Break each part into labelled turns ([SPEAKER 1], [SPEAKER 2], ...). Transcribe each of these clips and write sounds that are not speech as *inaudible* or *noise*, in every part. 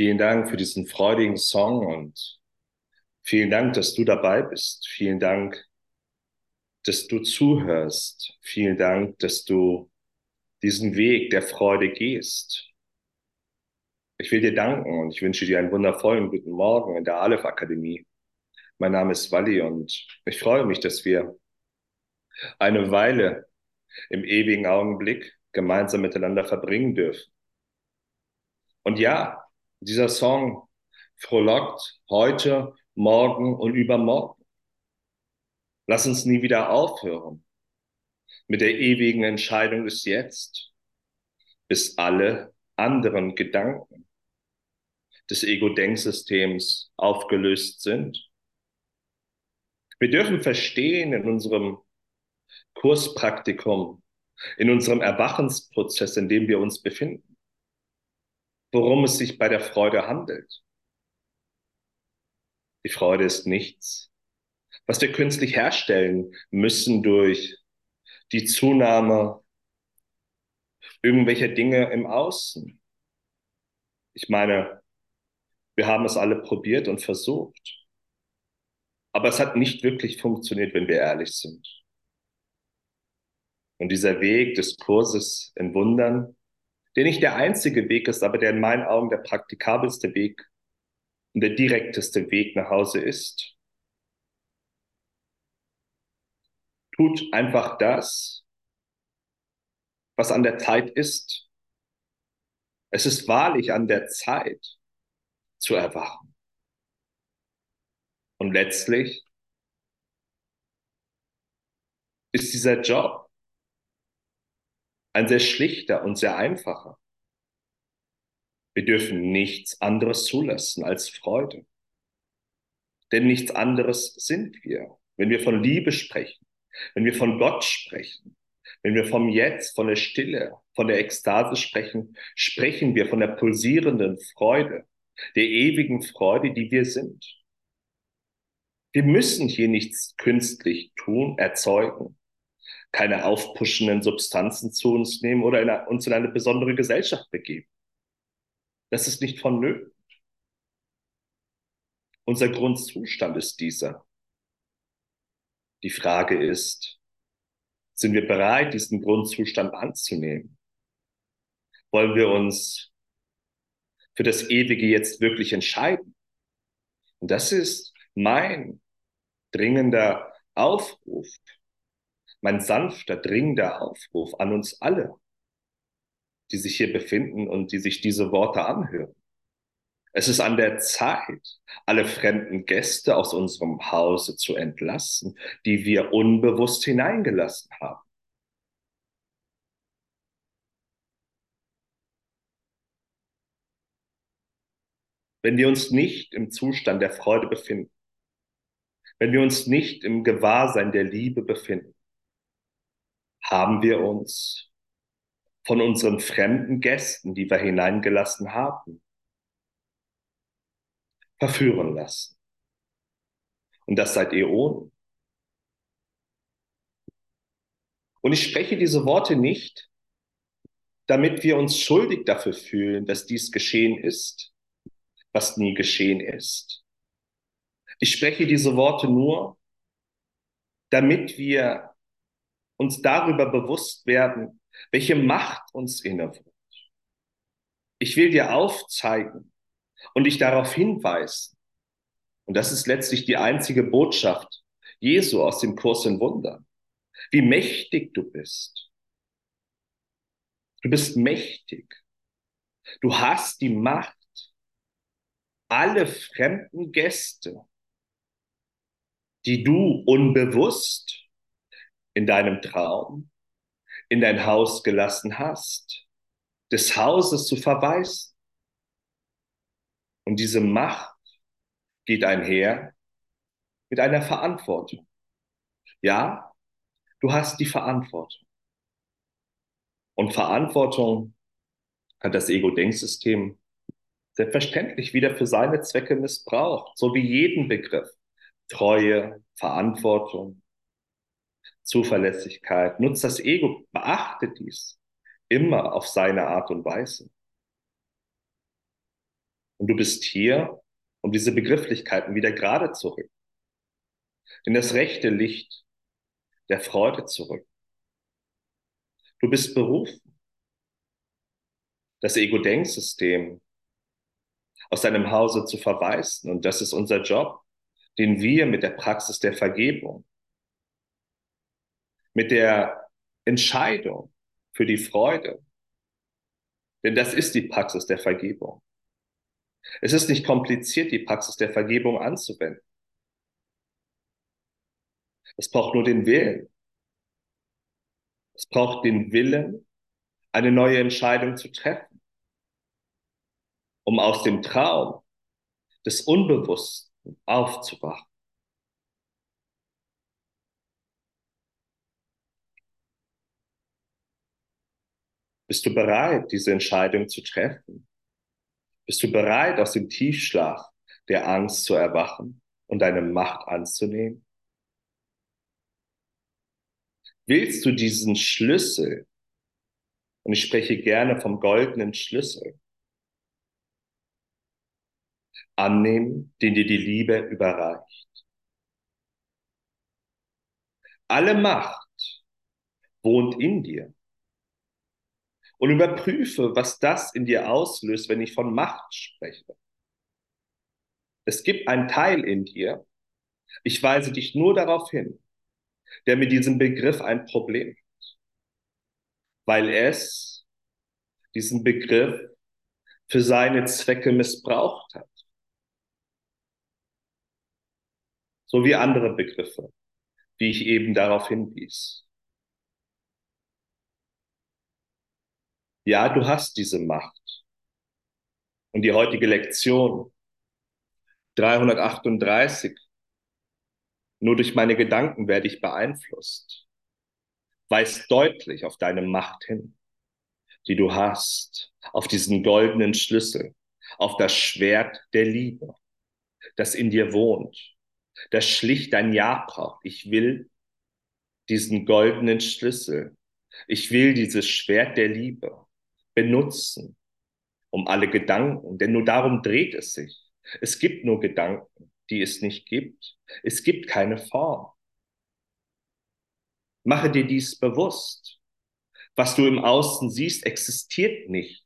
[SPEAKER 1] Vielen Dank für diesen freudigen Song und vielen Dank, dass du dabei bist. Vielen Dank, dass du zuhörst. Vielen Dank, dass du diesen Weg der Freude gehst. Ich will dir danken und ich wünsche dir einen wundervollen guten Morgen in der Aleph Akademie. Mein Name ist Wally und ich freue mich, dass wir eine Weile im ewigen Augenblick gemeinsam miteinander verbringen dürfen. Und ja, dieser Song frohlockt heute, morgen und übermorgen. Lass uns nie wieder aufhören mit der ewigen Entscheidung des Jetzt, bis alle anderen Gedanken des Ego-Denksystems aufgelöst sind. Wir dürfen verstehen in unserem Kurspraktikum, in unserem Erwachensprozess, in dem wir uns befinden, worum es sich bei der Freude handelt. Die Freude ist nichts, was wir künstlich herstellen müssen durch die Zunahme irgendwelcher Dinge im Außen. Ich meine, wir haben es alle probiert und versucht. Aber es hat nicht wirklich funktioniert, wenn wir ehrlich sind. Und dieser Weg des Kurses in Wundern, der nicht der einzige Weg ist, aber der in meinen Augen der praktikabelste Weg und der direkteste Weg nach Hause ist, tut einfach das, was an der Zeit ist. Es ist wahrlich an der Zeit zu erwachen. Und letztlich ist dieser Job ein sehr schlichter und sehr einfacher. Wir dürfen nichts anderes zulassen als Freude. Denn nichts anderes sind wir. Wenn wir von Liebe sprechen, wenn wir von Gott sprechen, wenn wir vom Jetzt, von der Stille, von der Ekstase sprechen, sprechen wir von der pulsierenden Freude, der ewigen Freude, die wir sind. Wir müssen hier nichts künstlich tun, erzeugen keine aufpuschenden Substanzen zu uns nehmen oder in, uns in eine besondere Gesellschaft begeben. Das ist nicht vonnöten. Unser Grundzustand ist dieser. Die Frage ist, sind wir bereit, diesen Grundzustand anzunehmen? Wollen wir uns für das Ewige jetzt wirklich entscheiden? Und das ist mein dringender Aufruf mein sanfter, dringender Aufruf an uns alle, die sich hier befinden und die sich diese Worte anhören. Es ist an der Zeit, alle fremden Gäste aus unserem Hause zu entlassen, die wir unbewusst hineingelassen haben. Wenn wir uns nicht im Zustand der Freude befinden, wenn wir uns nicht im Gewahrsein der Liebe befinden, haben wir uns von unseren fremden Gästen, die wir hineingelassen haben, verführen lassen. Und das seit Äonen. Und ich spreche diese Worte nicht, damit wir uns schuldig dafür fühlen, dass dies geschehen ist, was nie geschehen ist. Ich spreche diese Worte nur, damit wir uns darüber bewusst werden, welche Macht uns innewohnt. Ich will dir aufzeigen und dich darauf hinweisen. Und das ist letztlich die einzige Botschaft Jesu aus dem Kurs in Wundern. Wie mächtig du bist. Du bist mächtig. Du hast die Macht, alle fremden Gäste, die du unbewusst in deinem Traum in dein Haus gelassen hast, des Hauses zu verweisen. Und diese Macht geht einher mit einer Verantwortung. Ja, du hast die Verantwortung. Und Verantwortung hat das Ego-Denksystem selbstverständlich wieder für seine Zwecke missbraucht, so wie jeden Begriff. Treue, Verantwortung, Zuverlässigkeit, nutzt das Ego, beachte dies immer auf seine Art und Weise. Und du bist hier, um diese Begrifflichkeiten wieder gerade zu rücken. In das rechte Licht der Freude zu rücken. Du bist berufen, das Ego-Denksystem aus deinem Hause zu verweisen. Und das ist unser Job, den wir mit der Praxis der Vergebung, mit der Entscheidung für die Freude, denn das ist die Praxis der Vergebung. Es ist nicht kompliziert, die Praxis der Vergebung anzuwenden. Es braucht nur den Willen. Es braucht den Willen, eine neue Entscheidung zu treffen, um aus dem Traum des Unbewussten aufzuwachen. Bist du bereit, diese Entscheidung zu treffen? Bist du bereit, aus dem Tiefschlaf der Angst zu erwachen und deine Macht anzunehmen? Willst du diesen Schlüssel, und ich spreche gerne vom goldenen Schlüssel, annehmen, den dir die Liebe überreicht? Alle Macht wohnt in dir und überprüfe, was das in dir auslöst, wenn ich von Macht spreche. Es gibt einen Teil in dir, ich weise dich nur darauf hin, der mit diesem Begriff ein Problem hat, weil es diesen Begriff für seine Zwecke missbraucht hat. So wie andere Begriffe, wie ich eben darauf hinwies. Ja, du hast diese Macht. Und die heutige Lektion 338, nur durch meine Gedanken werde ich beeinflusst, weist deutlich auf deine Macht hin, die du hast, auf diesen goldenen Schlüssel, auf das Schwert der Liebe, das in dir wohnt, das schlicht dein Ja braucht. Ich will diesen goldenen Schlüssel. Ich will dieses Schwert der Liebe benutzen, um alle Gedanken, denn nur darum dreht es sich. Es gibt nur Gedanken, die es nicht gibt. Es gibt keine Form. Mache dir dies bewusst. Was du im Außen siehst, existiert nicht.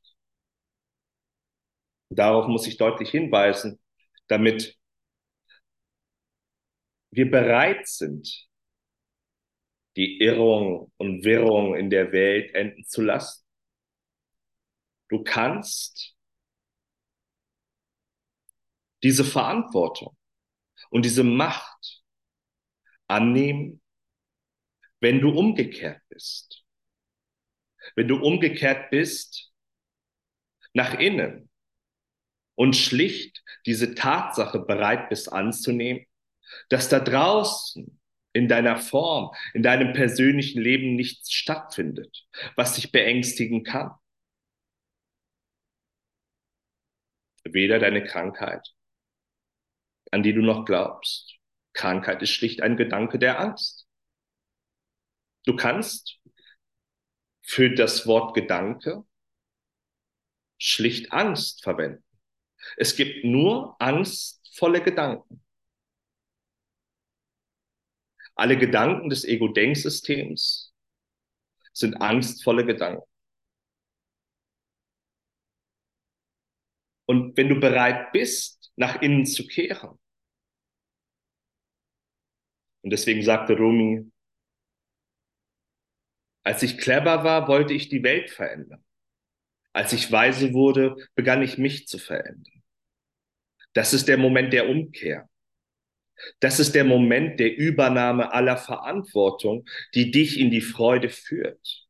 [SPEAKER 1] Darauf muss ich deutlich hinweisen, damit wir bereit sind, die Irrung und Wirrung in der Welt enden zu lassen. Du kannst diese Verantwortung und diese Macht annehmen, wenn du umgekehrt bist. Wenn du umgekehrt bist nach innen und schlicht diese Tatsache bereit bist anzunehmen, dass da draußen in deiner Form, in deinem persönlichen Leben nichts stattfindet, was dich beängstigen kann. Weder deine Krankheit, an die du noch glaubst. Krankheit ist schlicht ein Gedanke der Angst. Du kannst für das Wort Gedanke schlicht Angst verwenden. Es gibt nur angstvolle Gedanken. Alle Gedanken des Ego-Denksystems sind angstvolle Gedanken. Und wenn du bereit bist, nach innen zu kehren, und deswegen sagte Rumi, als ich clever war, wollte ich die Welt verändern. Als ich weise wurde, begann ich mich zu verändern. Das ist der Moment der Umkehr. Das ist der Moment der Übernahme aller Verantwortung, die dich in die Freude führt.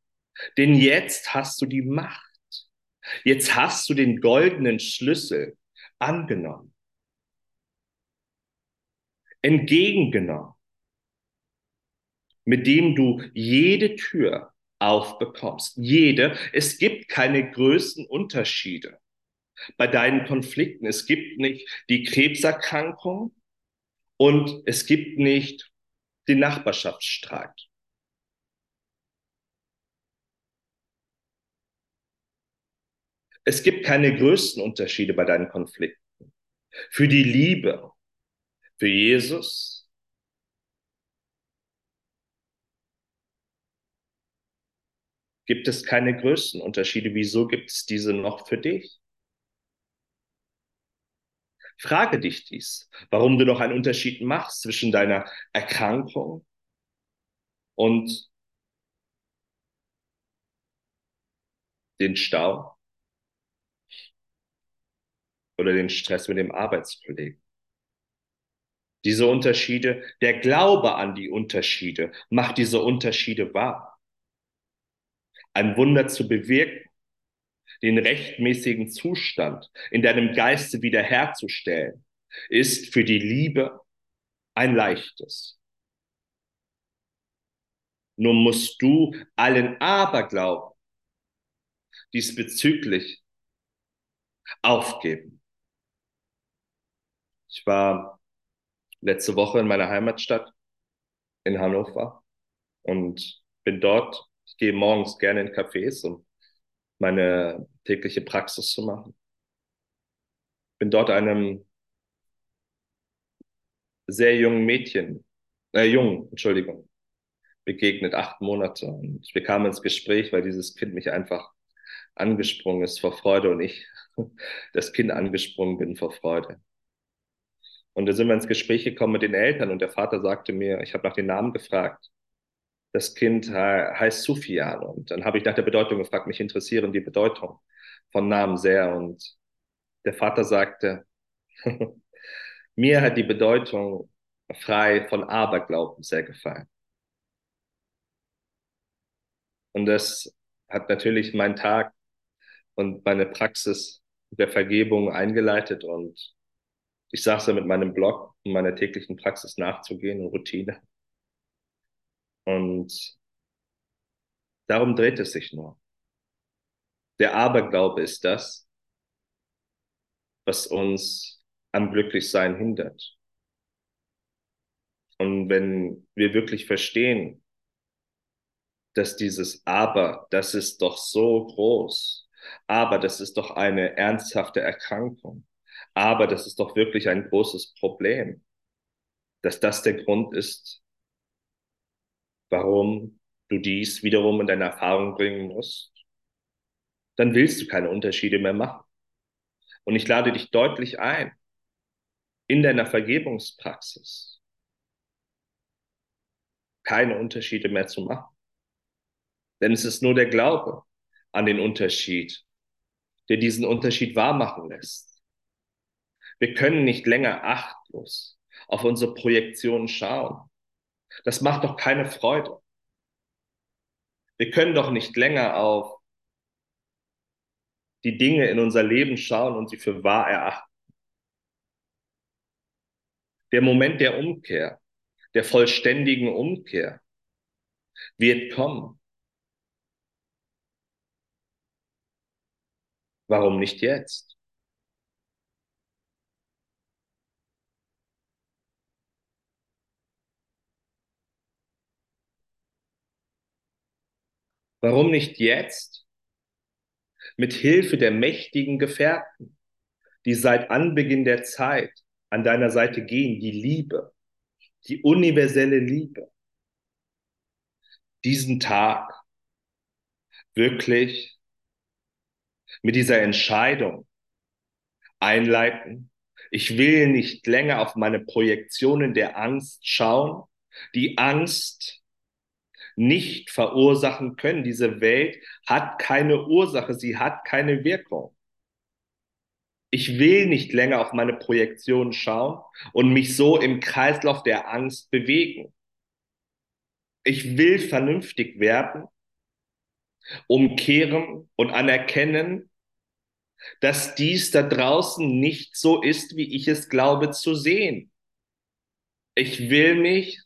[SPEAKER 1] Denn jetzt hast du die Macht. Jetzt hast du den goldenen Schlüssel angenommen, entgegengenommen, mit dem du jede Tür aufbekommst. Jede. Es gibt keine größten Unterschiede bei deinen Konflikten. Es gibt nicht die Krebserkrankung und es gibt nicht den Nachbarschaftsstreit. Es gibt keine größten Unterschiede bei deinen Konflikten. Für die Liebe, für Jesus, gibt es keine größten Unterschiede. Wieso gibt es diese noch für dich? Frage dich dies, warum du noch einen Unterschied machst zwischen deiner Erkrankung und den Stau oder den Stress mit dem Arbeitskollegen. Diese Unterschiede, der Glaube an die Unterschiede macht diese Unterschiede wahr. Ein Wunder zu bewirken, den rechtmäßigen Zustand in deinem Geiste wiederherzustellen, ist für die Liebe ein leichtes. Nur musst du allen Aberglauben diesbezüglich aufgeben. Ich war letzte Woche in meiner Heimatstadt in Hannover und bin dort. Ich gehe morgens gerne in Cafés, um meine tägliche Praxis zu machen. Bin dort einem sehr jungen Mädchen, äh, jung, Entschuldigung, begegnet, acht Monate. Und wir kamen ins Gespräch, weil dieses Kind mich einfach angesprungen ist vor Freude und ich *laughs* das Kind angesprungen bin vor Freude. Und da sind wir ins Gespräch gekommen mit den Eltern und der Vater sagte mir, ich habe nach den Namen gefragt. Das Kind heißt Sufian und dann habe ich nach der Bedeutung gefragt, mich interessieren die Bedeutung von Namen sehr und der Vater sagte, *laughs* mir hat die Bedeutung frei von Aberglauben sehr gefallen. Und das hat natürlich meinen Tag und meine Praxis der Vergebung eingeleitet und ich saß da mit meinem Blog, um meiner täglichen Praxis nachzugehen und Routine. Und darum dreht es sich nur. Der Aberglaube ist das, was uns am Glücklichsein hindert. Und wenn wir wirklich verstehen, dass dieses Aber, das ist doch so groß, aber das ist doch eine ernsthafte Erkrankung, aber das ist doch wirklich ein großes Problem, dass das der Grund ist, warum du dies wiederum in deine Erfahrung bringen musst, dann willst du keine Unterschiede mehr machen. Und ich lade dich deutlich ein, in deiner Vergebungspraxis keine Unterschiede mehr zu machen. Denn es ist nur der Glaube an den Unterschied, der diesen Unterschied wahrmachen lässt. Wir können nicht länger achtlos auf unsere Projektionen schauen. Das macht doch keine Freude. Wir können doch nicht länger auf die Dinge in unser Leben schauen und sie für wahr erachten. Der Moment der Umkehr, der vollständigen Umkehr wird kommen. Warum nicht jetzt? Warum nicht jetzt? Mit Hilfe der mächtigen Gefährten, die seit Anbeginn der Zeit an deiner Seite gehen, die Liebe, die universelle Liebe, diesen Tag wirklich mit dieser Entscheidung einleiten. Ich will nicht länger auf meine Projektionen der Angst schauen. Die Angst nicht verursachen können. Diese Welt hat keine Ursache, sie hat keine Wirkung. Ich will nicht länger auf meine Projektionen schauen und mich so im Kreislauf der Angst bewegen. Ich will vernünftig werden, umkehren und anerkennen, dass dies da draußen nicht so ist, wie ich es glaube zu sehen. Ich will mich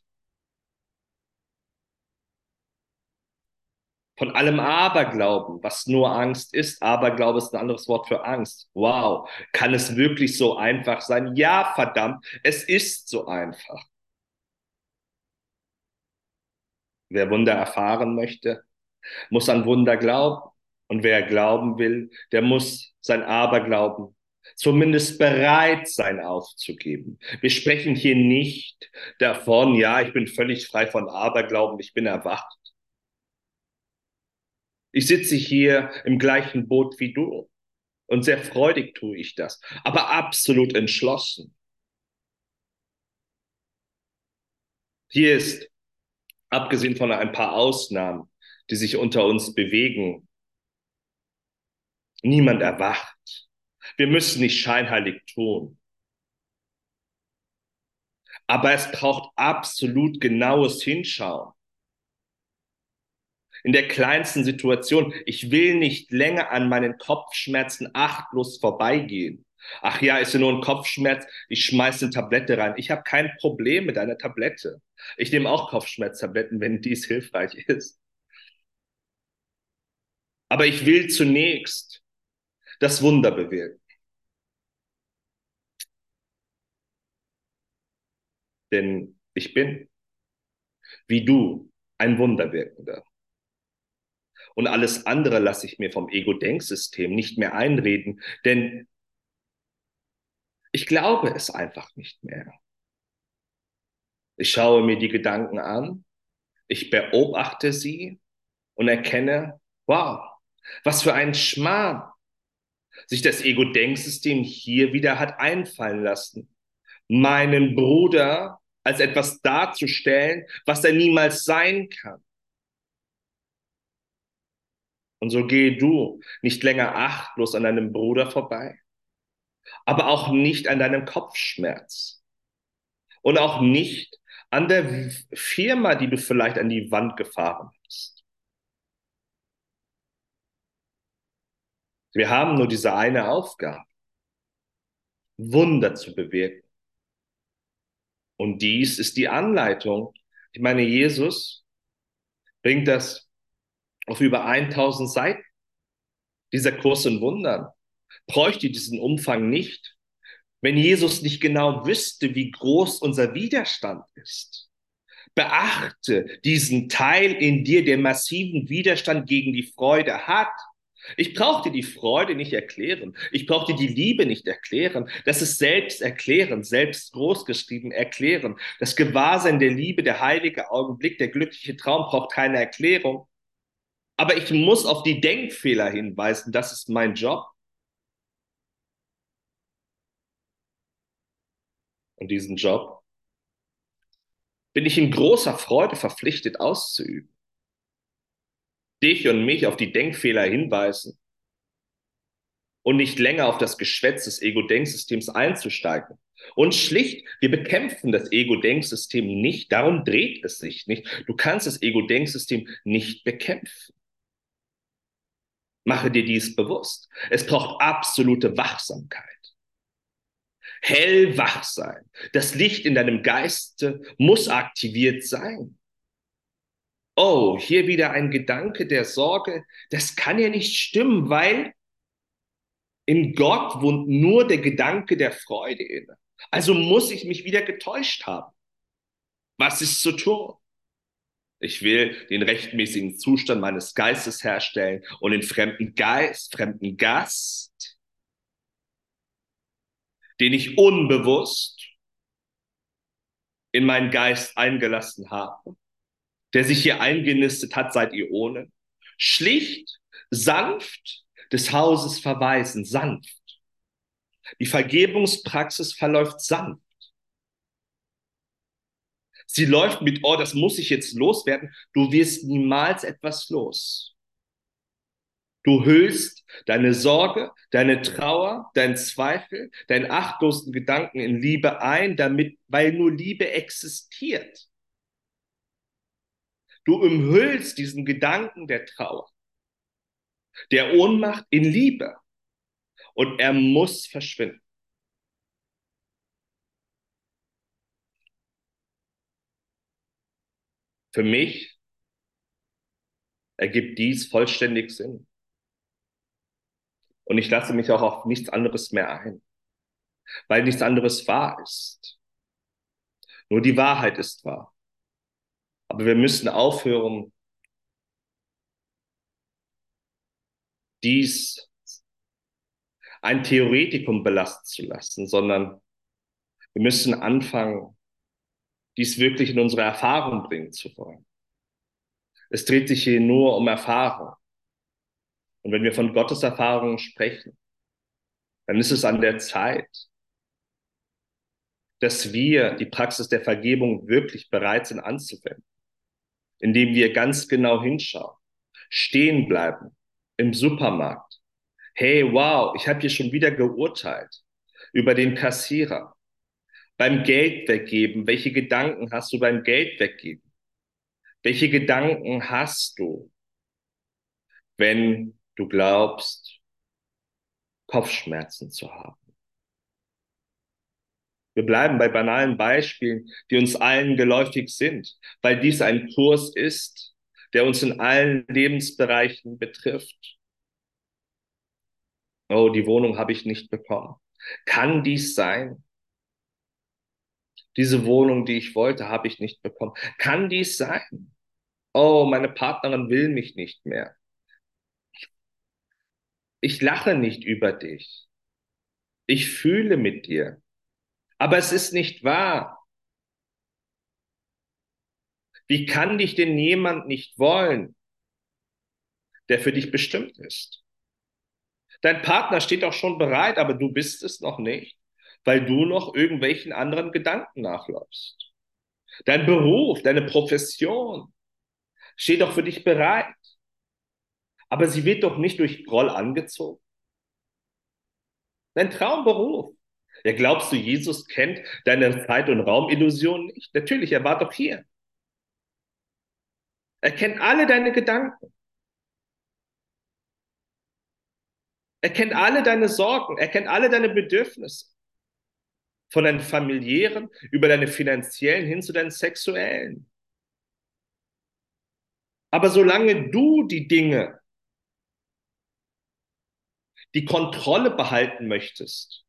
[SPEAKER 1] von allem Aberglauben, was nur Angst ist. Aberglaube ist ein anderes Wort für Angst. Wow, kann es wirklich so einfach sein? Ja, verdammt, es ist so einfach. Wer Wunder erfahren möchte, muss an Wunder glauben. Und wer glauben will, der muss sein Aberglauben zumindest bereit sein aufzugeben. Wir sprechen hier nicht davon, ja, ich bin völlig frei von Aberglauben, ich bin erwacht. Ich sitze hier im gleichen Boot wie du und sehr freudig tue ich das, aber absolut entschlossen. Hier ist, abgesehen von ein paar Ausnahmen, die sich unter uns bewegen, niemand erwacht. Wir müssen nicht scheinheilig tun. Aber es braucht absolut genaues Hinschauen. In der kleinsten Situation. Ich will nicht länger an meinen Kopfschmerzen achtlos vorbeigehen. Ach ja, ist ja nur ein Kopfschmerz. Ich schmeiße eine Tablette rein. Ich habe kein Problem mit einer Tablette. Ich nehme auch Kopfschmerztabletten, wenn dies hilfreich ist. Aber ich will zunächst das Wunder bewirken. Denn ich bin, wie du, ein Wunderwirkender. Und alles andere lasse ich mir vom Ego-Denksystem nicht mehr einreden, denn ich glaube es einfach nicht mehr. Ich schaue mir die Gedanken an, ich beobachte sie und erkenne, wow, was für ein Schmarrn sich das Ego-Denksystem hier wieder hat einfallen lassen. Meinen Bruder als etwas darzustellen, was er niemals sein kann. Und so gehe du nicht länger achtlos an deinem Bruder vorbei, aber auch nicht an deinem Kopfschmerz und auch nicht an der Firma, die du vielleicht an die Wand gefahren hast. Wir haben nur diese eine Aufgabe, Wunder zu bewirken. Und dies ist die Anleitung. Ich meine, Jesus bringt das auf über 1000 Seiten. Dieser Kurs in Wundern bräuchte diesen Umfang nicht, wenn Jesus nicht genau wüsste, wie groß unser Widerstand ist. Beachte diesen Teil in dir, der massiven Widerstand gegen die Freude hat. Ich brauche dir die Freude nicht erklären. Ich brauche dir die Liebe nicht erklären. Das ist selbst erklären, selbst großgeschrieben erklären. Das Gewahrsein der Liebe, der heilige Augenblick, der glückliche Traum braucht keine Erklärung. Aber ich muss auf die Denkfehler hinweisen. Das ist mein Job. Und diesen Job bin ich in großer Freude verpflichtet auszuüben dich und mich auf die Denkfehler hinweisen und nicht länger auf das Geschwätz des Ego-Denksystems einzusteigen. Und schlicht, wir bekämpfen das Ego-Denksystem nicht, darum dreht es sich nicht. Du kannst das Ego-Denksystem nicht bekämpfen. Mache dir dies bewusst. Es braucht absolute Wachsamkeit. Hellwach sein. Das Licht in deinem Geiste muss aktiviert sein oh, hier wieder ein Gedanke der Sorge, das kann ja nicht stimmen, weil in Gott wohnt nur der Gedanke der Freude inne. Also muss ich mich wieder getäuscht haben. Was ist zu tun? Ich will den rechtmäßigen Zustand meines Geistes herstellen und den fremden Geist, fremden Gast, den ich unbewusst in meinen Geist eingelassen habe, der sich hier eingenistet hat seit Ionen, schlicht, sanft des Hauses verweisen, sanft. Die Vergebungspraxis verläuft sanft. Sie läuft mit, oh, das muss ich jetzt loswerden. Du wirst niemals etwas los. Du hüllst deine Sorge, deine Trauer, dein Zweifel, deinen achtlosen Gedanken in Liebe ein, damit, weil nur Liebe existiert. Du umhüllst diesen Gedanken der Trauer, der Ohnmacht in Liebe. Und er muss verschwinden. Für mich ergibt dies vollständig Sinn. Und ich lasse mich auch auf nichts anderes mehr ein, weil nichts anderes wahr ist. Nur die Wahrheit ist wahr. Aber wir müssen aufhören, dies ein Theoretikum belasten zu lassen, sondern wir müssen anfangen, dies wirklich in unsere Erfahrung bringen zu wollen. Es dreht sich hier nur um Erfahrung. Und wenn wir von Gottes Erfahrungen sprechen, dann ist es an der Zeit, dass wir die Praxis der Vergebung wirklich bereit sind anzuwenden, indem wir ganz genau hinschauen, stehen bleiben im Supermarkt. Hey, wow, ich habe hier schon wieder geurteilt über den Kassierer. Beim Geld weggeben, welche Gedanken hast du beim Geld weggeben? Welche Gedanken hast du, wenn du glaubst, Kopfschmerzen zu haben? Wir bleiben bei banalen Beispielen, die uns allen geläufig sind, weil dies ein Kurs ist, der uns in allen Lebensbereichen betrifft. Oh, die Wohnung habe ich nicht bekommen. Kann dies sein? Diese Wohnung, die ich wollte, habe ich nicht bekommen. Kann dies sein? Oh, meine Partnerin will mich nicht mehr. Ich lache nicht über dich. Ich fühle mit dir. Aber es ist nicht wahr. Wie kann dich denn jemand nicht wollen, der für dich bestimmt ist? Dein Partner steht auch schon bereit, aber du bist es noch nicht, weil du noch irgendwelchen anderen Gedanken nachläufst. Dein Beruf, deine Profession steht doch für dich bereit. Aber sie wird doch nicht durch Groll angezogen. Dein Traumberuf. Ja, glaubst du, Jesus kennt deine Zeit- und Raumillusion nicht? Natürlich, er war doch hier. Er kennt alle deine Gedanken. Er kennt alle deine Sorgen. Er kennt alle deine Bedürfnisse. Von deinen familiären über deine finanziellen hin zu deinen sexuellen. Aber solange du die Dinge, die Kontrolle behalten möchtest,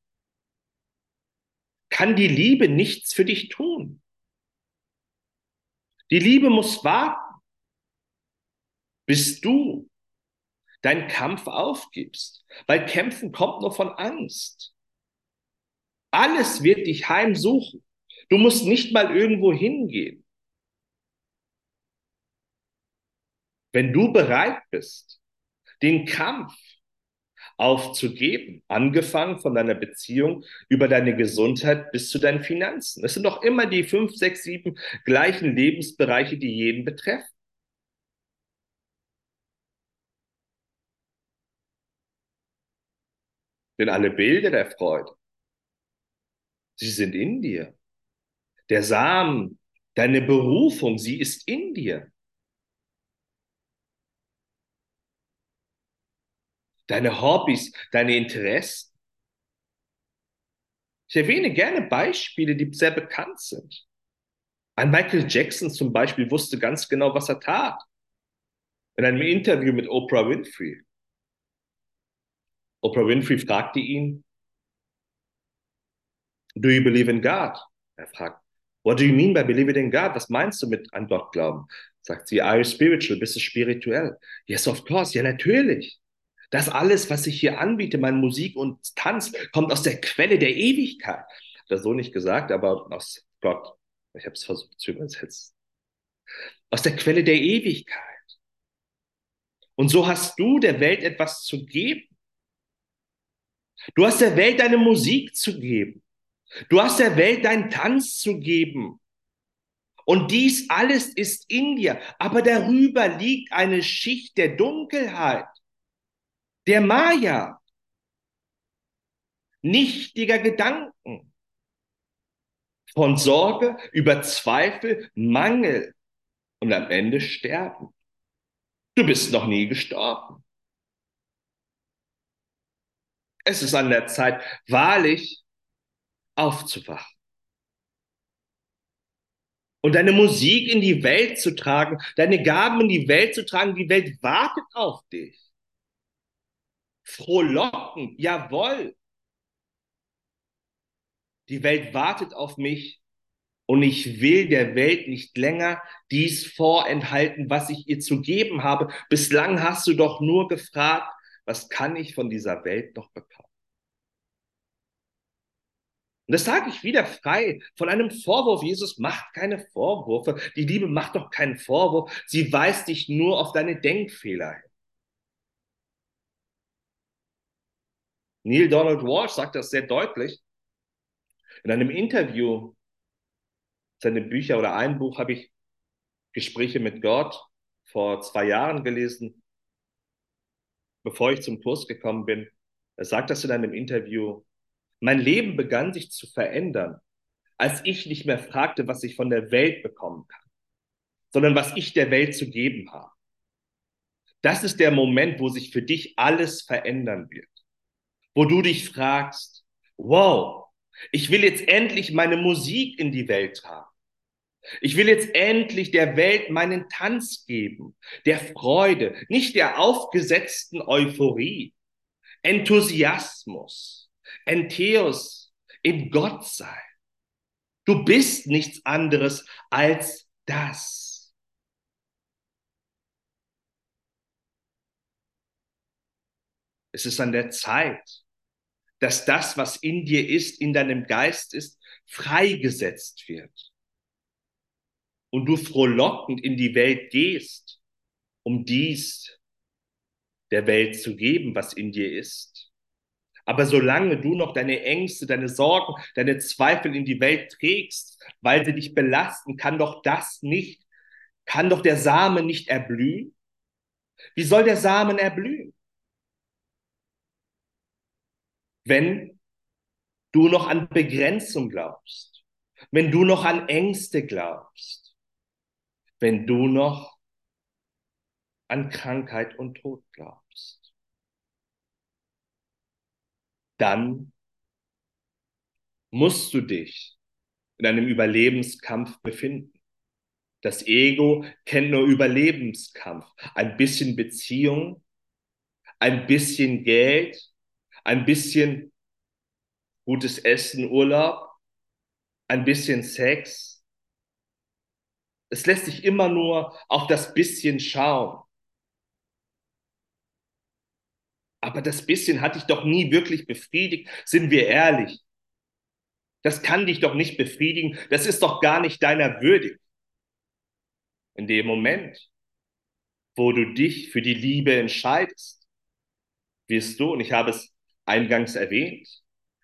[SPEAKER 1] kann die Liebe nichts für dich tun. Die Liebe muss warten, bis du deinen Kampf aufgibst, weil Kämpfen kommt nur von Angst. Alles wird dich heimsuchen. Du musst nicht mal irgendwo hingehen. Wenn du bereit bist, den Kampf aufzugeben, angefangen von deiner Beziehung über deine Gesundheit bis zu deinen Finanzen. Es sind doch immer die fünf, sechs, sieben gleichen Lebensbereiche, die jeden betreffen. Denn alle Bilder der Freude, sie sind in dir. Der Samen, deine Berufung, sie ist in dir. deine Hobbys, deine Interessen. Ich erwähne gerne Beispiele, die sehr bekannt sind. Ein Michael Jackson zum Beispiel wusste ganz genau, was er tat. In einem Interview mit Oprah Winfrey. Oprah Winfrey fragte ihn, Do you believe in God? Er fragt, What do you mean by believing in God? Was meinst du mit an Gott glauben? Sagt sie, Are you spiritual? Bist du spirituell? Yes, of course. Ja, natürlich. Das alles, was ich hier anbiete, meine Musik und Tanz, kommt aus der Quelle der Ewigkeit. Hat er so nicht gesagt, aber aus Gott. Ich habe es versucht zu übersetzen. Aus der Quelle der Ewigkeit. Und so hast du der Welt etwas zu geben. Du hast der Welt deine Musik zu geben. Du hast der Welt deinen Tanz zu geben. Und dies alles ist in dir. Aber darüber liegt eine Schicht der Dunkelheit der Maya, nichtiger Gedanken, von Sorge über Zweifel, Mangel und am Ende sterben. Du bist noch nie gestorben. Es ist an der Zeit, wahrlich aufzuwachen und deine Musik in die Welt zu tragen, deine Gaben in die Welt zu tragen. Die Welt wartet auf dich frohlocken. Jawohl. Die Welt wartet auf mich und ich will der Welt nicht länger dies vorenthalten, was ich ihr zu geben habe. Bislang hast du doch nur gefragt, was kann ich von dieser Welt noch bekommen? Und das sage ich wieder frei von einem Vorwurf. Jesus macht keine Vorwürfe. Die Liebe macht doch keinen Vorwurf. Sie weist dich nur auf deine Denkfehler hin. Neil Donald Walsh sagt das sehr deutlich. In einem Interview, seine Bücher oder ein Buch habe ich Gespräche mit Gott vor zwei Jahren gelesen, bevor ich zum Kurs gekommen bin. Er sagt das in einem Interview. Mein Leben begann sich zu verändern, als ich nicht mehr fragte, was ich von der Welt bekommen kann, sondern was ich der Welt zu geben habe. Das ist der Moment, wo sich für dich alles verändern wird. Wo du dich fragst, wow, ich will jetzt endlich meine Musik in die Welt tragen. Ich will jetzt endlich der Welt meinen Tanz geben, der Freude, nicht der aufgesetzten Euphorie, Enthusiasmus, Entheos, in Gott sein. Du bist nichts anderes als das. Es ist an der Zeit, dass das, was in dir ist, in deinem Geist ist, freigesetzt wird und du frohlockend in die Welt gehst, um dies der Welt zu geben, was in dir ist. Aber solange du noch deine Ängste, deine Sorgen, deine Zweifel in die Welt trägst, weil sie dich belasten, kann doch das nicht, kann doch der Samen nicht erblühen? Wie soll der Samen erblühen? Wenn du noch an Begrenzung glaubst, wenn du noch an Ängste glaubst, wenn du noch an Krankheit und Tod glaubst. Dann musst du dich in einem Überlebenskampf befinden. Das Ego kennt nur Überlebenskampf. Ein bisschen Beziehung, ein bisschen Geld, ein bisschen gutes Essen, Urlaub, ein bisschen Sex, es lässt sich immer nur auf das bisschen schauen. Aber das bisschen hat dich doch nie wirklich befriedigt, sind wir ehrlich. Das kann dich doch nicht befriedigen, das ist doch gar nicht deiner würdig. In dem Moment, wo du dich für die Liebe entscheidest, wirst du, und ich habe es eingangs erwähnt,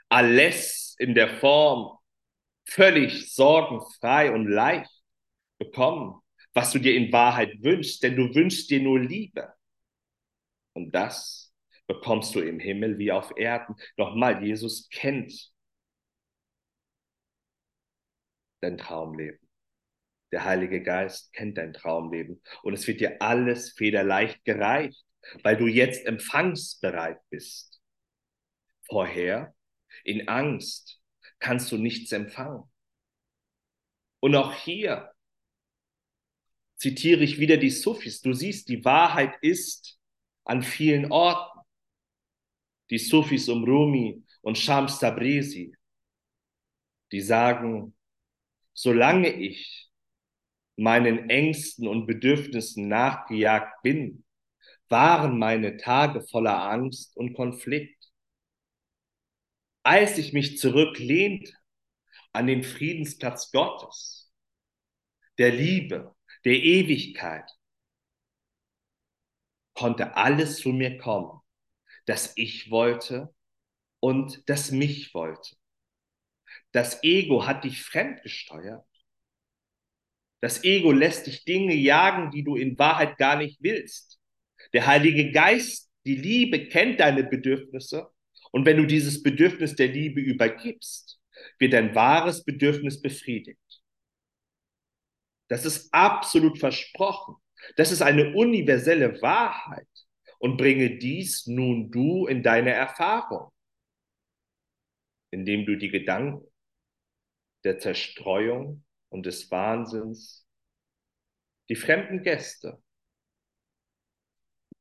[SPEAKER 1] alles in der Form völlig sorgenfrei und leicht bekommen, was du dir in Wahrheit wünschst, denn du wünschst dir nur Liebe. Und das bekommst du im Himmel wie auf Erden. Nochmal, Jesus kennt dein Traumleben. Der Heilige Geist kennt dein Traumleben. Und es wird dir alles federleicht gereicht, weil du jetzt empfangsbereit bist. Vorher, in Angst, kannst du nichts empfangen. Und auch hier zitiere ich wieder die Sufis. Du siehst, die Wahrheit ist an vielen Orten. Die Sufis um Rumi und Shams Tabrizi, die sagen, solange ich meinen Ängsten und Bedürfnissen nachgejagt bin, waren meine Tage voller Angst und Konflikt. Als ich mich zurücklehnte an den Friedensplatz Gottes, der Liebe, der Ewigkeit, konnte alles zu mir kommen, das ich wollte und das mich wollte. Das Ego hat dich fremdgesteuert. Das Ego lässt dich Dinge jagen, die du in Wahrheit gar nicht willst. Der Heilige Geist, die Liebe, kennt deine Bedürfnisse. Und wenn du dieses Bedürfnis der Liebe übergibst, wird dein wahres Bedürfnis befriedigt. Das ist absolut versprochen. Das ist eine universelle Wahrheit. Und bringe dies nun du in deine Erfahrung, indem du die Gedanken der Zerstreuung und des Wahnsinns, die fremden Gäste,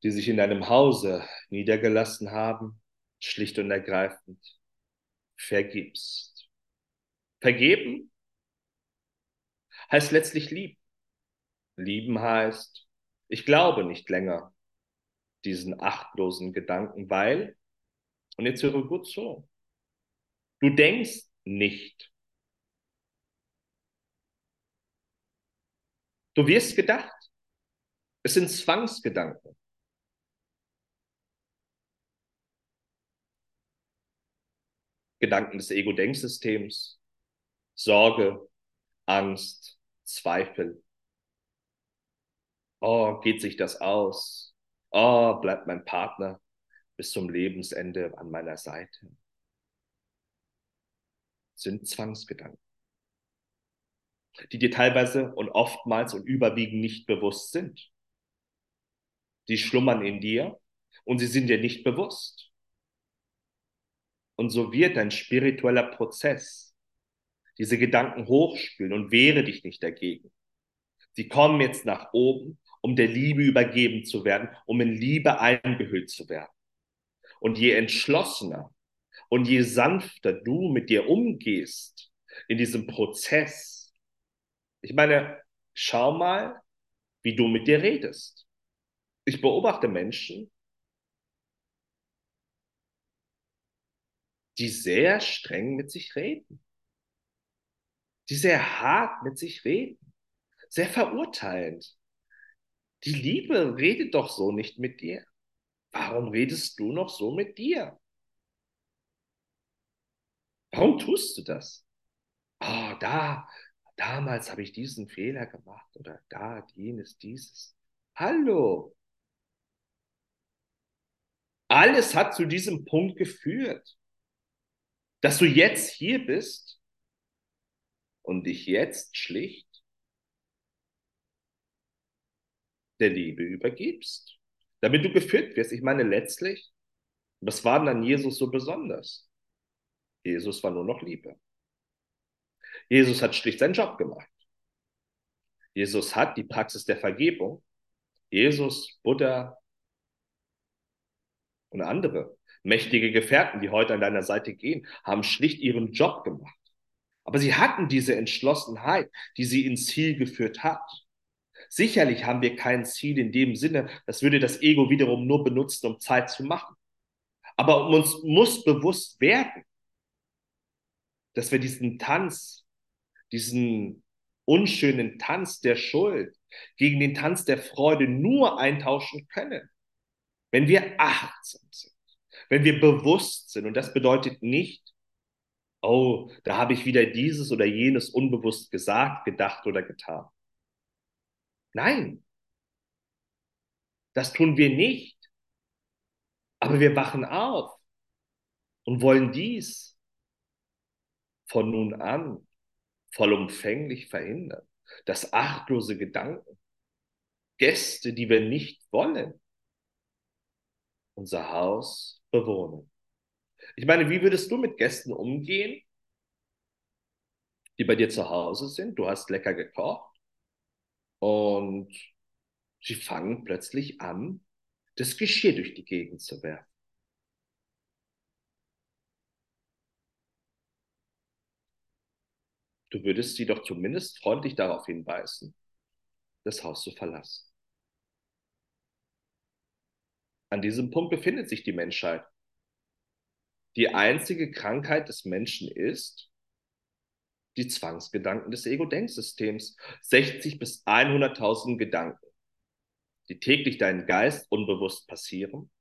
[SPEAKER 1] die sich in deinem Hause niedergelassen haben, schlicht und ergreifend vergibst. Vergeben heißt letztlich lieben. Lieben heißt, ich glaube nicht länger diesen achtlosen Gedanken, weil, und jetzt höre gut zu, du denkst nicht. Du wirst gedacht. Es sind Zwangsgedanken. Gedanken des Ego-Denksystems, Sorge, Angst, Zweifel. Oh, geht sich das aus? Oh, bleibt mein Partner bis zum Lebensende an meiner Seite? Sind Zwangsgedanken, die dir teilweise und oftmals und überwiegend nicht bewusst sind. Die schlummern in dir und sie sind dir nicht bewusst. Und so wird dein spiritueller Prozess diese Gedanken hochspülen und wehre dich nicht dagegen. Sie kommen jetzt nach oben, um der Liebe übergeben zu werden, um in Liebe eingehüllt zu werden. Und je entschlossener und je sanfter du mit dir umgehst in diesem Prozess, ich meine, schau mal, wie du mit dir redest. Ich beobachte Menschen, die sehr streng mit sich reden, die sehr hart mit sich reden, sehr verurteilend. Die Liebe redet doch so nicht mit dir. Warum redest du noch so mit dir? Warum tust du das? Oh, da, damals habe ich diesen Fehler gemacht oder da, jenes, dieses. Hallo. Alles hat zu diesem Punkt geführt dass du jetzt hier bist und dich jetzt schlicht der Liebe übergibst, damit du geführt wirst. Ich meine, letztlich, was war denn an Jesus so besonders? Jesus war nur noch Liebe. Jesus hat schlicht seinen Job gemacht. Jesus hat die Praxis der Vergebung. Jesus, Buddha und andere Mächtige Gefährten, die heute an deiner Seite gehen, haben schlicht ihren Job gemacht. Aber sie hatten diese Entschlossenheit, die sie ins Ziel geführt hat. Sicherlich haben wir kein Ziel in dem Sinne, das würde das Ego wiederum nur benutzen, um Zeit zu machen. Aber uns muss bewusst werden, dass wir diesen Tanz, diesen unschönen Tanz der Schuld gegen den Tanz der Freude nur eintauschen können, wenn wir achtsam sind wenn wir bewusst sind, und das bedeutet nicht, oh, da habe ich wieder dieses oder jenes unbewusst gesagt, gedacht oder getan. Nein, das tun wir nicht. Aber wir wachen auf und wollen dies von nun an vollumfänglich verhindern. Das achtlose Gedanken, Gäste, die wir nicht wollen, unser Haus bewohnen. Ich meine, wie würdest du mit Gästen umgehen, die bei dir zu Hause sind? Du hast lecker gekocht und sie fangen plötzlich an, das Geschirr durch die Gegend zu werfen. Du würdest sie doch zumindest freundlich darauf hinweisen, das Haus zu verlassen. An diesem Punkt befindet sich die Menschheit. Die einzige Krankheit des Menschen ist die Zwangsgedanken des Ego-Denksystems. 60 bis 100.000 Gedanken, die täglich deinen Geist unbewusst passieren,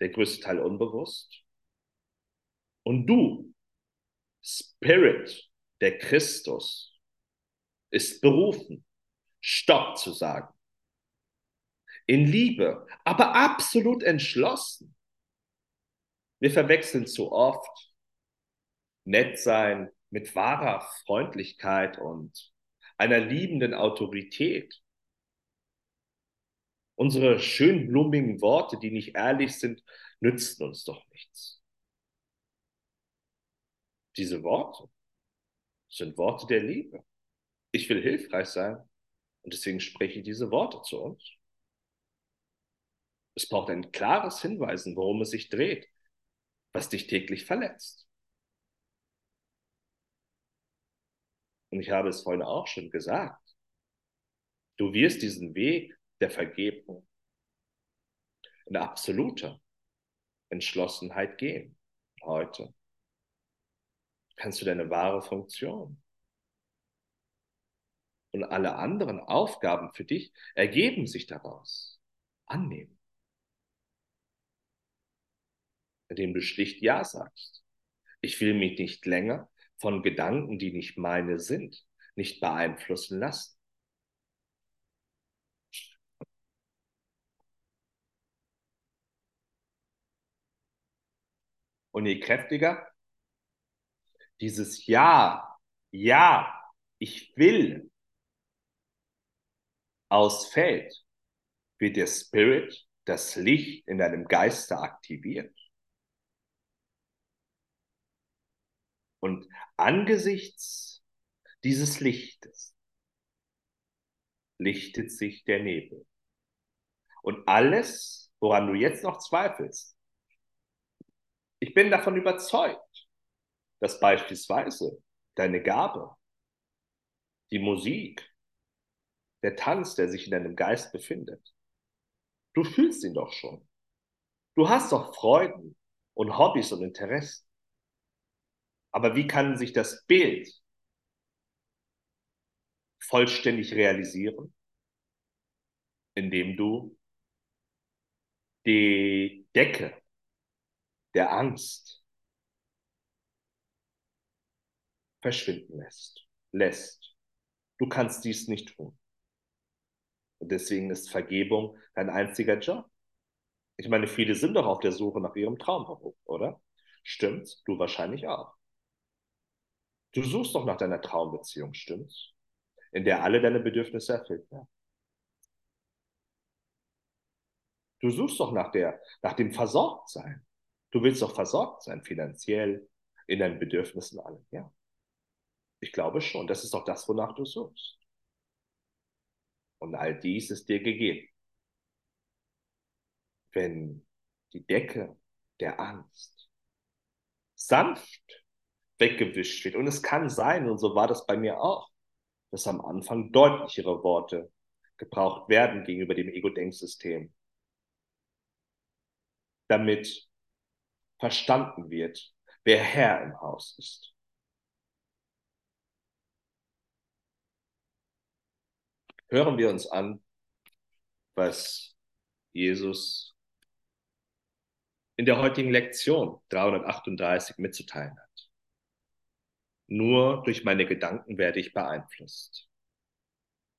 [SPEAKER 1] der größte Teil unbewusst. Und du, Spirit, der Christus, ist berufen, Stopp zu sagen in Liebe, aber absolut entschlossen. Wir verwechseln zu oft nett sein mit wahrer Freundlichkeit und einer liebenden Autorität. Unsere schön blumigen Worte, die nicht ehrlich sind, nützen uns doch nichts. Diese Worte sind Worte der Liebe. Ich will hilfreich sein und deswegen spreche ich diese Worte zu uns. Es braucht ein klares Hinweisen, worum es sich dreht, was dich täglich verletzt. Und ich habe es vorhin auch schon gesagt. Du wirst diesen Weg der Vergebung in absoluter Entschlossenheit gehen. Heute kannst du deine wahre Funktion und alle anderen Aufgaben für dich ergeben sich daraus annehmen. Indem du schlicht Ja sagst. Ich will mich nicht länger von Gedanken, die nicht meine sind, nicht beeinflussen lassen. Und je kräftiger dieses Ja, ja, ich will ausfällt, wird der Spirit, das Licht in deinem Geiste aktiviert. Und angesichts dieses Lichtes lichtet sich der Nebel. Und alles, woran du jetzt noch zweifelst, ich bin davon überzeugt, dass beispielsweise deine Gabe, die Musik, der Tanz, der sich in deinem Geist befindet, du fühlst ihn doch schon. Du hast doch Freuden und Hobbys und Interessen. Aber wie kann sich das Bild vollständig realisieren? Indem du die Decke der Angst verschwinden lässt. lässt. Du kannst dies nicht tun. Und deswegen ist Vergebung dein einziger Job. Ich meine, viele sind doch auf der Suche nach ihrem Traumberuf, oder? Stimmt's? Du wahrscheinlich auch. Du suchst doch nach deiner Traumbeziehung, stimmt's? In der alle deine Bedürfnisse erfüllt werden. Du suchst doch nach der, nach dem Versorgtsein. Du willst doch versorgt sein, finanziell, in deinen Bedürfnissen alle, ja. Ich glaube schon, das ist doch das, wonach du suchst. Und all dies ist dir gegeben. Wenn die Decke der Angst sanft weggewischt wird, und es kann sein, und so war das bei mir auch, dass am Anfang deutlichere Worte gebraucht werden gegenüber dem Ego-Denksystem, damit verstanden wird, wer Herr im Haus ist. Hören wir uns an, was Jesus in der heutigen Lektion 338 mitzuteilen hat. Nur durch meine Gedanken werde ich beeinflusst.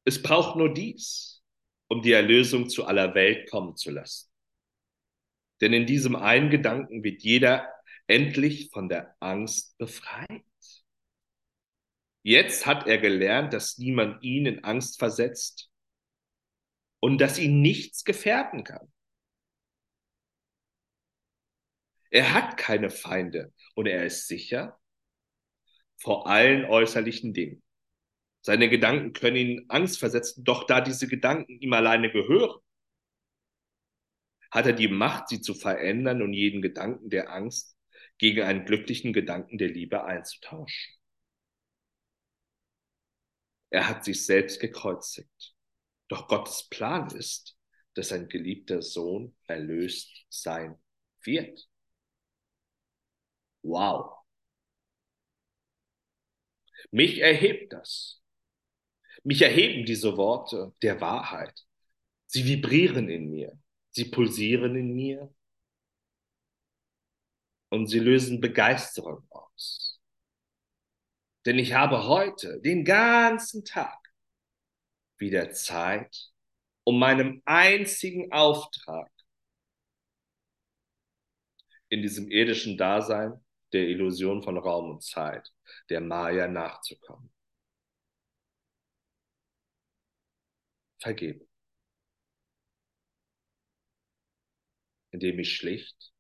[SPEAKER 1] Es braucht nur dies, um die Erlösung zu aller Welt kommen zu lassen. Denn in diesem einen Gedanken wird jeder endlich von der Angst befreit. Jetzt hat er gelernt, dass niemand ihn in Angst versetzt und dass ihn nichts gefährden kann. Er hat keine Feinde und er ist sicher vor allen äußerlichen Dingen. Seine Gedanken können ihn Angst versetzen, doch da diese Gedanken ihm alleine gehören, hat er die Macht, sie zu verändern und jeden Gedanken der Angst gegen einen glücklichen Gedanken der Liebe einzutauschen. Er hat sich selbst gekreuzigt. Doch Gottes Plan ist, dass sein geliebter Sohn erlöst sein wird. Wow. Mich erhebt das. Mich erheben diese Worte der Wahrheit. Sie vibrieren in mir. Sie pulsieren in mir und sie lösen Begeisterung aus. Denn ich habe heute den ganzen Tag wieder Zeit, um meinem einzigen Auftrag in diesem irdischen Dasein der Illusion von Raum und Zeit, der Maya nachzukommen. Vergeben. indem ich schlicht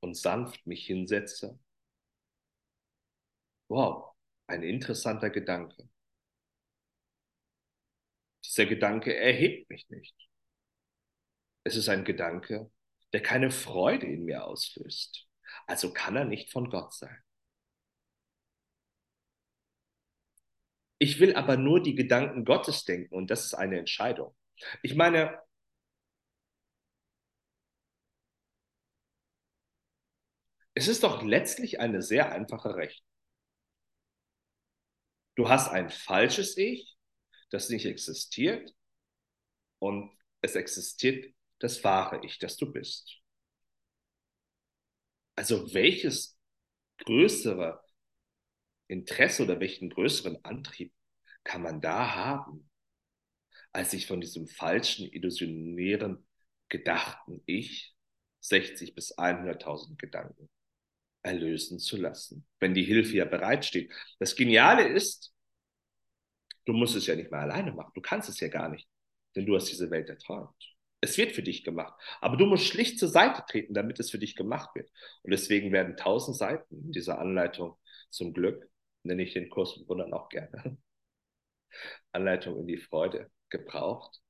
[SPEAKER 1] und sanft mich hinsetze. Wow, ein interessanter Gedanke. Dieser Gedanke erhebt mich nicht. Es ist ein Gedanke, der keine Freude in mir auslöst. Also kann er nicht von Gott sein. Ich will aber nur die Gedanken Gottes denken und das ist eine Entscheidung. Ich meine, Es ist doch letztlich eine sehr einfache Rechnung. Du hast ein falsches Ich, das nicht existiert, und es existiert das wahre Ich, das du bist. Also welches größere Interesse oder welchen größeren Antrieb kann man da haben, als sich von diesem falschen, illusionären, gedachten Ich 60 bis 100.000 Gedanken erlösen zu lassen, wenn die Hilfe ja bereitsteht. Das Geniale ist, du musst es ja nicht mal alleine machen. Du kannst es ja gar nicht, denn du hast diese Welt erträumt. Es wird für dich gemacht. Aber du musst schlicht zur Seite treten, damit es für dich gemacht wird. Und deswegen werden tausend Seiten in dieser Anleitung zum Glück, nenne ich den Kurs von Wundern auch gerne, Anleitung in die Freude gebraucht,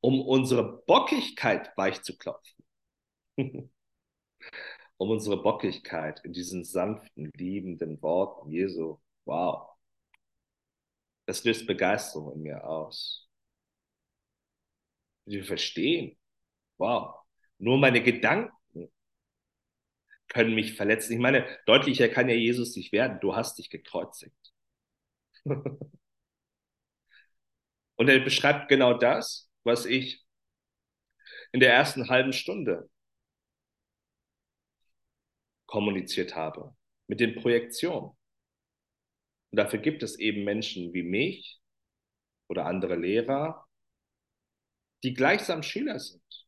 [SPEAKER 1] um unsere Bockigkeit weich zu klopfen. *laughs* um unsere Bockigkeit in diesen sanften, liebenden Worten Jesu. Wow. Das löst Begeisterung in mir aus. Wir verstehen. Wow. Nur meine Gedanken können mich verletzen. Ich meine, deutlicher kann ja Jesus nicht werden. Du hast dich gekreuzigt. *laughs* Und er beschreibt genau das, was ich in der ersten halben Stunde kommuniziert habe, mit den Projektionen. Und dafür gibt es eben Menschen wie mich oder andere Lehrer, die gleichsam Schüler sind.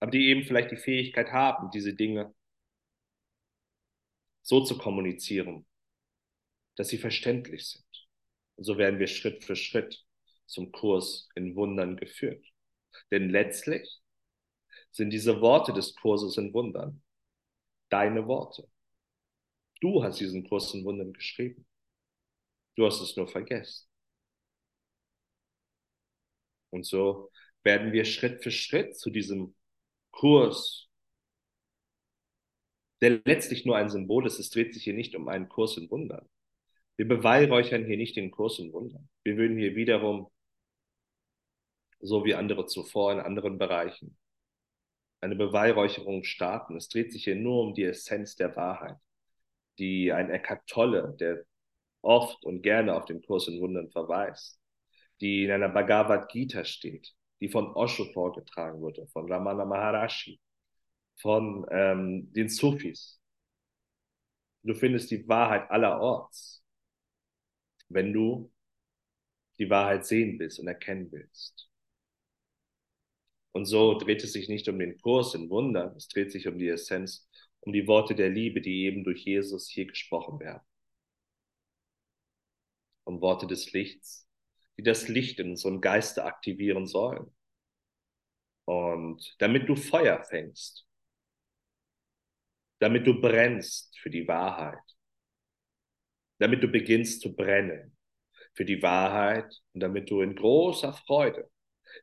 [SPEAKER 1] Aber die eben vielleicht die Fähigkeit haben, diese Dinge so zu kommunizieren, dass sie verständlich sind. Und so werden wir Schritt für Schritt zum Kurs in Wundern geführt. Denn letztlich sind diese Worte des Kurses in Wundern deine Worte. Du hast diesen Kurs in Wundern geschrieben. Du hast es nur vergessen. Und so werden wir Schritt für Schritt zu diesem Kurs, der letztlich nur ein Symbol ist. Es dreht sich hier nicht um einen Kurs in Wundern. Wir beweihräuchern hier nicht den Kurs in Wundern. Wir würden hier wiederum, so wie andere zuvor in anderen Bereichen, eine Beweihräucherung starten. Es dreht sich hier nur um die Essenz der Wahrheit, die ein Eckhart Tolle, der oft und gerne auf den Kurs in Wundern verweist, die in einer Bhagavad Gita steht, die von Osho vorgetragen wurde, von Ramana Maharashi, von ähm, den Sufis. Du findest die Wahrheit allerorts, wenn du die Wahrheit sehen willst und erkennen willst. Und so dreht es sich nicht um den Kurs in Wunder, es dreht sich um die Essenz, um die Worte der Liebe, die eben durch Jesus hier gesprochen werden. Um Worte des Lichts, die das Licht in unserem Geiste aktivieren sollen. Und damit du Feuer fängst, damit du brennst für die Wahrheit, damit du beginnst zu brennen für die Wahrheit und damit du in großer Freude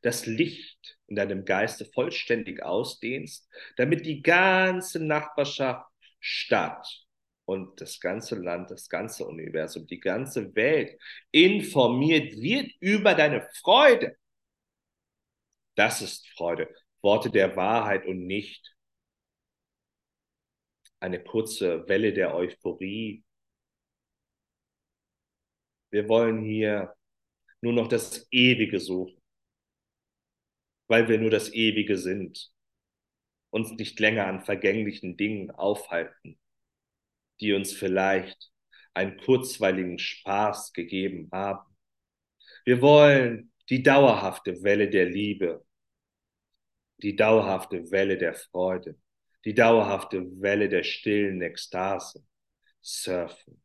[SPEAKER 1] das Licht in deinem Geiste vollständig ausdehnst, damit die ganze Nachbarschaft, Stadt und das ganze Land, das ganze Universum, die ganze Welt informiert wird über deine Freude. Das ist Freude, Worte der Wahrheit und nicht eine kurze Welle der Euphorie. Wir wollen hier nur noch das Ewige suchen weil wir nur das Ewige sind, uns nicht länger an vergänglichen Dingen aufhalten, die uns vielleicht einen kurzweiligen Spaß gegeben haben. Wir wollen die dauerhafte Welle der Liebe, die dauerhafte Welle der Freude, die dauerhafte Welle der stillen Ekstase surfen.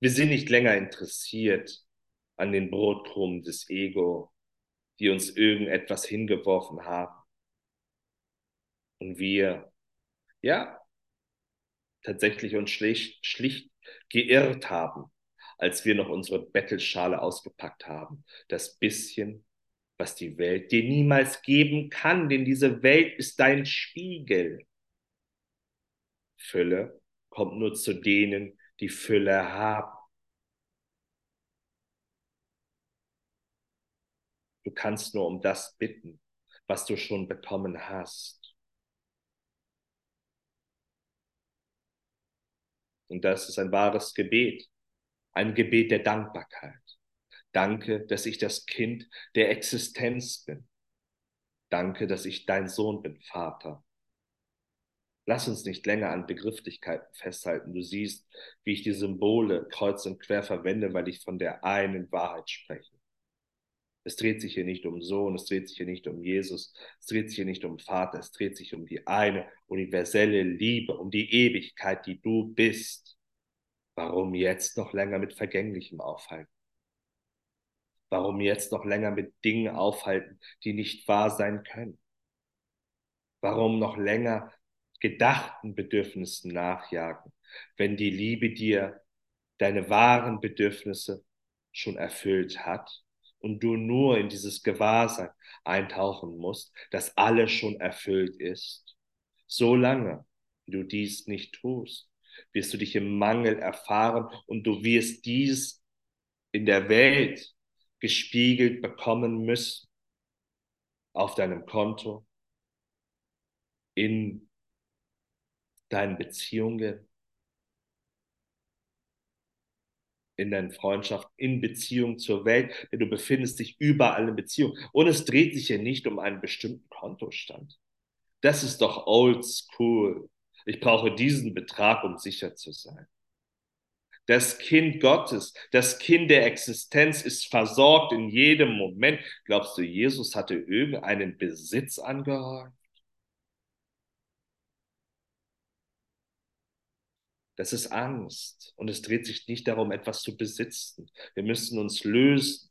[SPEAKER 1] Wir sind nicht länger interessiert an den Brotkrumen des Ego, die uns irgendetwas hingeworfen haben. Und wir, ja, tatsächlich uns schlicht, schlicht geirrt haben, als wir noch unsere Bettelschale ausgepackt haben. Das bisschen, was die Welt dir niemals geben kann, denn diese Welt ist dein Spiegel. Fülle kommt nur zu denen, die Fülle haben. Du kannst nur um das bitten, was du schon bekommen hast. Und das ist ein wahres Gebet, ein Gebet der Dankbarkeit. Danke, dass ich das Kind der Existenz bin. Danke, dass ich dein Sohn bin, Vater. Lass uns nicht länger an Begrifflichkeiten festhalten. Du siehst, wie ich die Symbole kreuz und quer verwende, weil ich von der einen Wahrheit spreche. Es dreht sich hier nicht um Sohn, es dreht sich hier nicht um Jesus, es dreht sich hier nicht um Vater, es dreht sich um die eine universelle Liebe, um die Ewigkeit, die du bist. Warum jetzt noch länger mit Vergänglichem aufhalten? Warum jetzt noch länger mit Dingen aufhalten, die nicht wahr sein können? Warum noch länger gedachten Bedürfnissen nachjagen, wenn die Liebe dir deine wahren Bedürfnisse schon erfüllt hat und du nur in dieses Gewahrsein eintauchen musst, dass alles schon erfüllt ist. Solange du dies nicht tust, wirst du dich im Mangel erfahren und du wirst dies in der Welt gespiegelt bekommen müssen. Auf deinem Konto, in deinen Beziehungen, in deinen Freundschaften, in Beziehung zur Welt, denn du befindest dich überall in Beziehung. Und es dreht sich hier nicht um einen bestimmten Kontostand. Das ist doch old school. Ich brauche diesen Betrag, um sicher zu sein. Das Kind Gottes, das Kind der Existenz ist versorgt in jedem Moment. Glaubst du, Jesus hatte irgendeinen Besitz angehäuft? Das ist Angst. Und es dreht sich nicht darum, etwas zu besitzen. Wir müssen uns lösen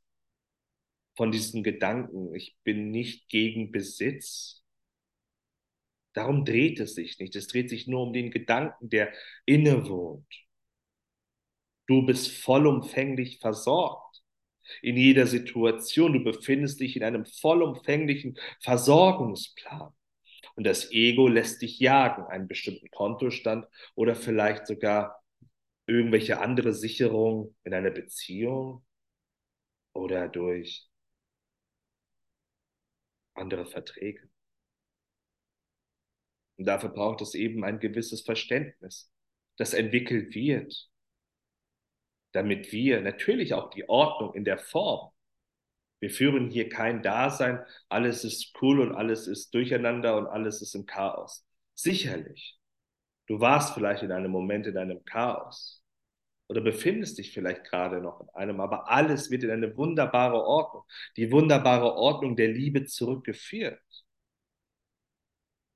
[SPEAKER 1] von diesen Gedanken. Ich bin nicht gegen Besitz. Darum dreht es sich nicht. Es dreht sich nur um den Gedanken, der innewohnt. Du bist vollumfänglich versorgt in jeder Situation. Du befindest dich in einem vollumfänglichen Versorgungsplan. Und das Ego lässt dich jagen, einen bestimmten Kontostand oder vielleicht sogar irgendwelche andere Sicherung in einer Beziehung oder durch andere Verträge. Und dafür braucht es eben ein gewisses Verständnis, das entwickelt wird, damit wir natürlich auch die Ordnung in der Form wir führen hier kein Dasein, alles ist cool und alles ist durcheinander und alles ist im Chaos. Sicherlich. Du warst vielleicht in einem Moment in einem Chaos oder befindest dich vielleicht gerade noch in einem, aber alles wird in eine wunderbare Ordnung, die wunderbare Ordnung der Liebe zurückgeführt.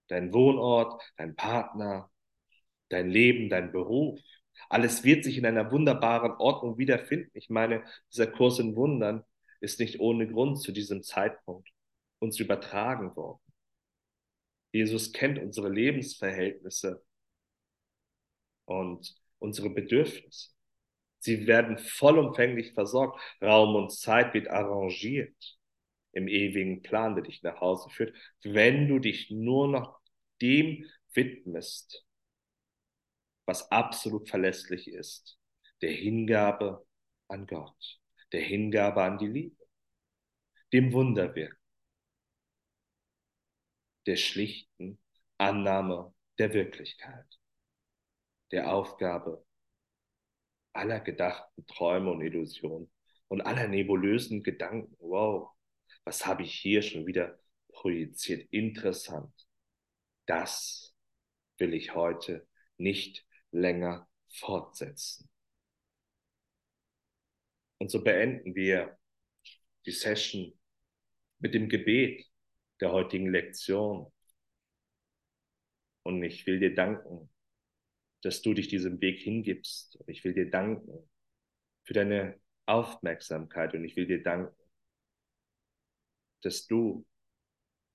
[SPEAKER 1] Dein Wohnort, dein Partner, dein Leben, dein Beruf, alles wird sich in einer wunderbaren Ordnung wiederfinden. Ich meine, dieser Kurs in Wundern ist nicht ohne Grund zu diesem Zeitpunkt uns übertragen worden. Jesus kennt unsere Lebensverhältnisse und unsere Bedürfnisse. Sie werden vollumfänglich versorgt. Raum und Zeit wird arrangiert im ewigen Plan, der dich nach Hause führt, wenn du dich nur noch dem widmest, was absolut verlässlich ist, der Hingabe an Gott der Hingabe an die Liebe, dem Wunderwirken, der schlichten Annahme der Wirklichkeit, der Aufgabe aller gedachten Träume und Illusionen und aller nebulösen Gedanken. Wow, was habe ich hier schon wieder projiziert? Interessant. Das will ich heute nicht länger fortsetzen. Und so beenden wir die Session mit dem Gebet der heutigen Lektion. Und ich will dir danken, dass du dich diesem Weg hingibst. Und ich will dir danken für deine Aufmerksamkeit. Und ich will dir danken, dass du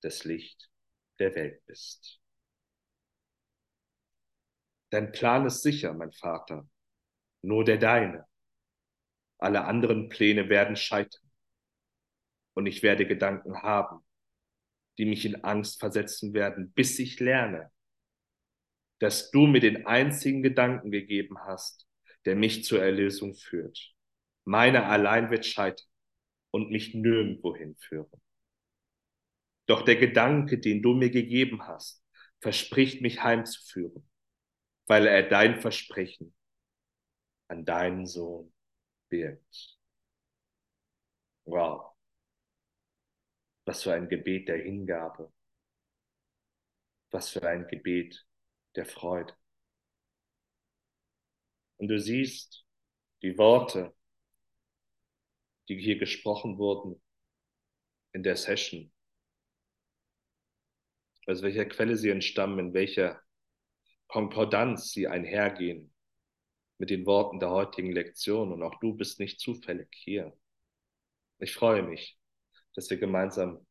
[SPEAKER 1] das Licht der Welt bist. Dein Plan ist sicher, mein Vater, nur der deine. Alle anderen Pläne werden scheitern. Und ich werde Gedanken haben, die mich in Angst versetzen werden, bis ich lerne, dass du mir den einzigen Gedanken gegeben hast, der mich zur Erlösung führt. Meiner allein wird scheitern und mich nirgendwo hinführen. Doch der Gedanke, den du mir gegeben hast, verspricht mich heimzuführen, weil er dein Versprechen an deinen Sohn wirkt. Wow. Was für ein Gebet der Hingabe. Was für ein Gebet der Freude. Und du siehst die Worte, die hier gesprochen wurden in der Session, aus welcher Quelle sie entstammen, in welcher Konkordanz sie einhergehen mit den Worten der heutigen Lektion. Und auch du bist nicht zufällig hier. Ich freue mich, dass wir gemeinsam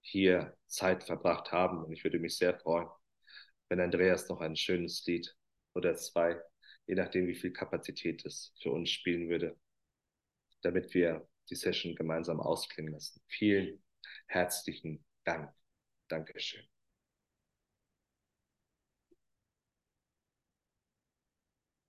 [SPEAKER 1] hier Zeit verbracht haben. Und ich würde mich sehr freuen, wenn Andreas noch ein schönes Lied oder zwei, je nachdem, wie viel Kapazität es für uns spielen würde, damit wir die Session gemeinsam ausklingen lassen. Vielen herzlichen Dank. Dankeschön.